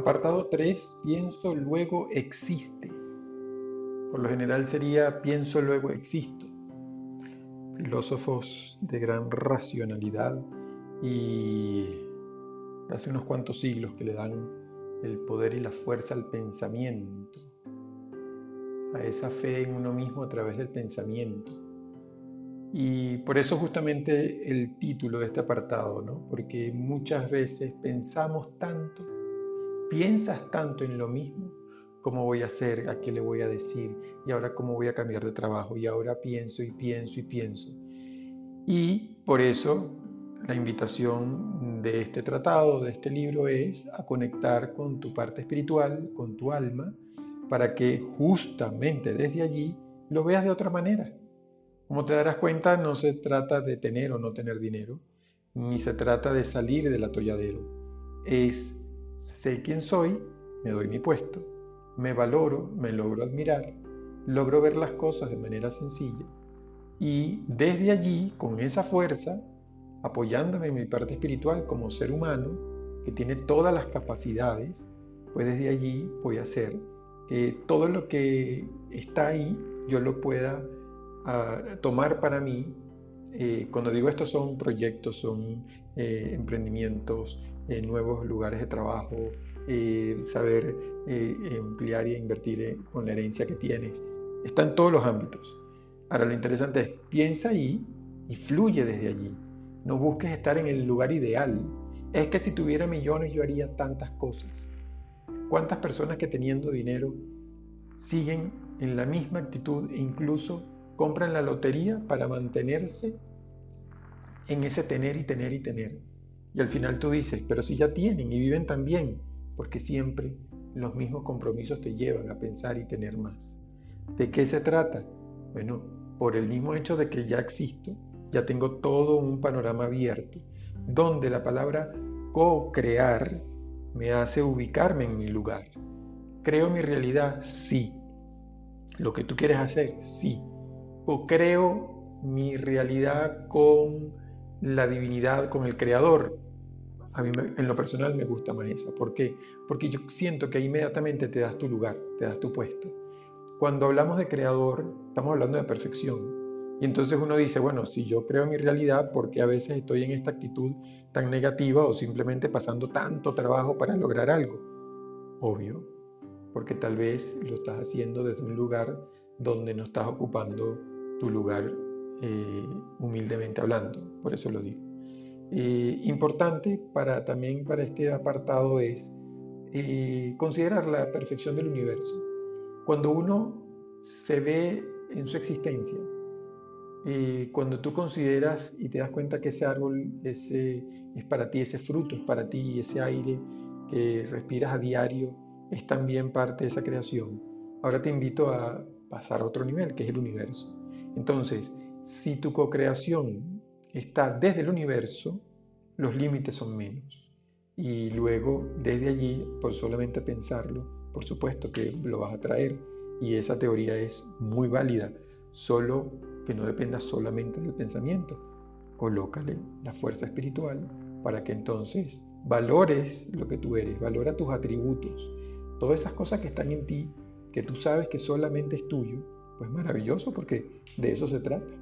Apartado 3, pienso, luego existe. Por lo general sería pienso, luego existo. Filósofos de gran racionalidad y hace unos cuantos siglos que le dan el poder y la fuerza al pensamiento, a esa fe en uno mismo a través del pensamiento. Y por eso justamente el título de este apartado, ¿no? porque muchas veces pensamos tanto piensas tanto en lo mismo, cómo voy a hacer, a qué le voy a decir, y ahora cómo voy a cambiar de trabajo, y ahora pienso y pienso y pienso. Y por eso la invitación de este tratado, de este libro, es a conectar con tu parte espiritual, con tu alma, para que justamente desde allí lo veas de otra manera. Como te darás cuenta, no se trata de tener o no tener dinero, ni se trata de salir del atolladero. Es Sé quién soy, me doy mi puesto, me valoro, me logro admirar, logro ver las cosas de manera sencilla y desde allí, con esa fuerza, apoyándome en mi parte espiritual como ser humano, que tiene todas las capacidades, pues desde allí voy a hacer que todo lo que está ahí yo lo pueda ah, tomar para mí. Eh, cuando digo esto son proyectos, son eh, emprendimientos, eh, nuevos lugares de trabajo, eh, saber emplear y invertir con la herencia que tienes. Está en todos los ámbitos. Ahora lo interesante es, piensa ahí y fluye desde allí. No busques estar en el lugar ideal. Es que si tuviera millones yo haría tantas cosas. ¿Cuántas personas que teniendo dinero siguen en la misma actitud e incluso compran la lotería para mantenerse en ese tener y tener y tener. Y al final tú dices, pero si ya tienen y viven tan bien, porque siempre los mismos compromisos te llevan a pensar y tener más. ¿De qué se trata? Bueno, por el mismo hecho de que ya existo, ya tengo todo un panorama abierto, donde la palabra co-crear me hace ubicarme en mi lugar. ¿Creo mi realidad? Sí. ¿Lo que tú quieres hacer? Sí. ¿O creo mi realidad con la divinidad con el creador. A mí en lo personal me gusta más esa. ¿Por qué? Porque yo siento que inmediatamente te das tu lugar, te das tu puesto. Cuando hablamos de creador, estamos hablando de perfección. Y entonces uno dice, bueno, si yo creo mi realidad, ¿por qué a veces estoy en esta actitud tan negativa o simplemente pasando tanto trabajo para lograr algo? Obvio, porque tal vez lo estás haciendo desde un lugar donde no estás ocupando tu lugar eh, humildemente hablando, por eso lo digo. Eh, importante para, también para este apartado es eh, considerar la perfección del universo. Cuando uno se ve en su existencia, cuando tú consideras y te das cuenta que ese árbol ese, es para ti, ese fruto es para ti, ese aire que respiras a diario es también parte de esa creación, ahora te invito a pasar a otro nivel, que es el universo. Entonces, si tu co-creación está desde el universo, los límites son menos. Y luego, desde allí, por solamente pensarlo, por supuesto que lo vas a traer. Y esa teoría es muy válida, solo que no dependa solamente del pensamiento. Colócale la fuerza espiritual para que entonces valores lo que tú eres, valora tus atributos, todas esas cosas que están en ti, que tú sabes que solamente es tuyo, pues maravilloso porque de eso se trata.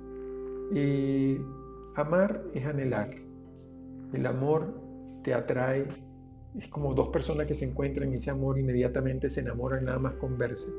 Y amar es anhelar. El amor te atrae. Es como dos personas que se encuentran y ese amor inmediatamente se enamoran nada más con verse.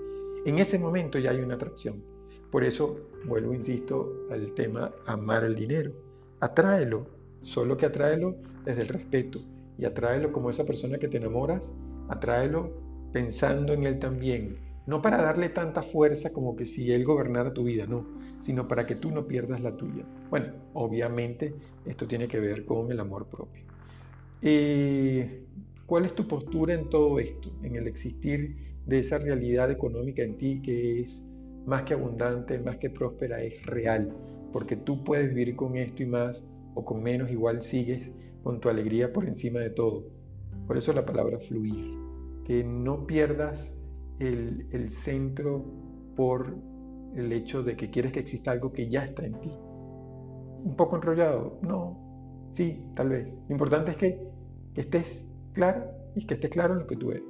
En ese momento ya hay una atracción. Por eso vuelvo, insisto, al tema amar el dinero. Atráelo, solo que atráelo desde el respeto y atráelo como esa persona que te enamoras, atráelo pensando en él también, no para darle tanta fuerza como que si él gobernara tu vida, no, sino para que tú no pierdas la tuya. Bueno, obviamente esto tiene que ver con el amor propio. Eh, ¿Cuál es tu postura en todo esto, en el existir de esa realidad económica en ti que es más que abundante, más que próspera, es real? Porque tú puedes vivir con esto y más, o con menos, igual sigues con tu alegría por encima de todo. Por eso la palabra fluir, que no pierdas el, centro por el hecho de que quieres que exista algo que ya está en ti. Un poco enrollado, no, sí, tal vez. Lo importante es que, estés claro y que estés claro en lo que tú eres.